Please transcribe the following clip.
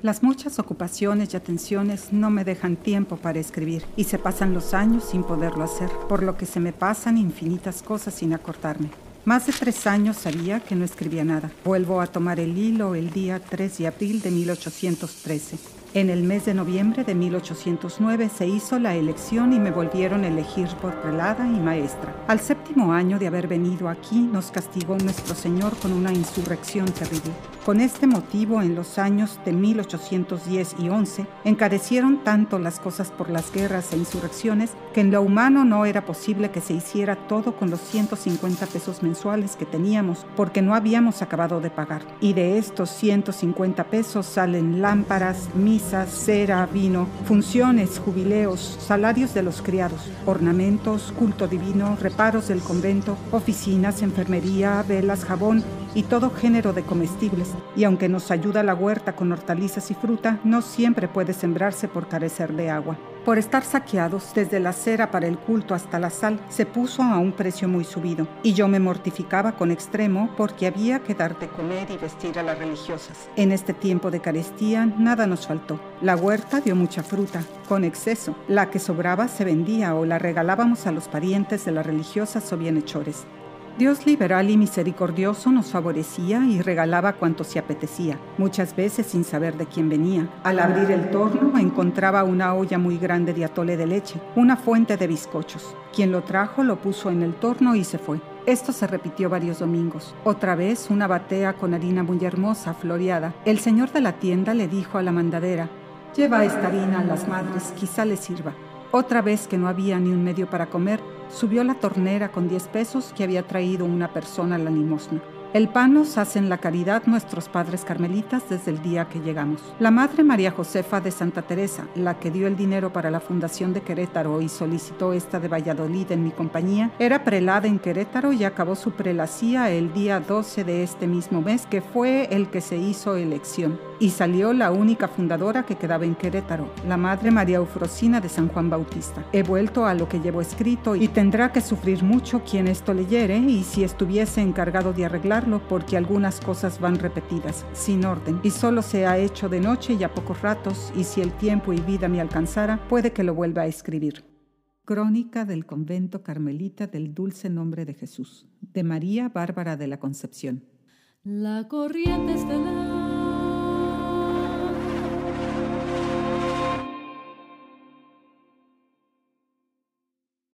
Las muchas ocupaciones y atenciones no me dejan tiempo para escribir y se pasan los años sin poderlo hacer, por lo que se me pasan infinitas cosas sin acortarme. Más de tres años sabía que no escribía nada. Vuelvo a tomar el hilo el día 3 de abril de 1813. En el mes de noviembre de 1809 se hizo la elección y me volvieron a elegir por prelada y maestra. Al séptimo año de haber venido aquí nos castigó nuestro Señor con una insurrección terrible. Con este motivo, en los años de 1810 y 11, encarecieron tanto las cosas por las guerras e insurrecciones que en lo humano no era posible que se hiciera todo con los 150 pesos mensuales que teníamos, porque no habíamos acabado de pagar. Y de estos 150 pesos salen lámparas, cera, vino, funciones, jubileos, salarios de los criados, ornamentos, culto divino, reparos del convento, oficinas, enfermería, velas, jabón, y todo género de comestibles, y aunque nos ayuda la huerta con hortalizas y fruta, no siempre puede sembrarse por carecer de agua. Por estar saqueados, desde la cera para el culto hasta la sal, se puso a un precio muy subido, y yo me mortificaba con extremo porque había que dar de comer y vestir a las religiosas. En este tiempo de carestía, nada nos faltó. La huerta dio mucha fruta, con exceso. La que sobraba se vendía o la regalábamos a los parientes de las religiosas o bienhechores. Dios liberal y misericordioso nos favorecía y regalaba cuanto se apetecía, muchas veces sin saber de quién venía. Al abrir el torno encontraba una olla muy grande de atole de leche, una fuente de bizcochos. Quien lo trajo lo puso en el torno y se fue. Esto se repitió varios domingos. Otra vez una batea con harina muy hermosa, floreada. El señor de la tienda le dijo a la mandadera, lleva esta harina a las madres, quizá les sirva. Otra vez que no había ni un medio para comer, subió la tornera con 10 pesos que había traído una persona a la limosna. El pan nos hacen la caridad nuestros padres carmelitas desde el día que llegamos. La madre María Josefa de Santa Teresa, la que dio el dinero para la fundación de Querétaro y solicitó esta de Valladolid en mi compañía, era prelada en Querétaro y acabó su prelacía el día 12 de este mismo mes, que fue el que se hizo elección. Y salió la única fundadora que quedaba en Querétaro, la madre María Eufrosina de San Juan Bautista. He vuelto a lo que llevo escrito y tendrá que sufrir mucho quien esto leyere y si estuviese encargado de arreglar porque algunas cosas van repetidas, sin orden, y solo se ha hecho de noche y a pocos ratos, y si el tiempo y vida me alcanzara, puede que lo vuelva a escribir. Crónica del convento carmelita del dulce nombre de Jesús, de María Bárbara de la Concepción. La corriente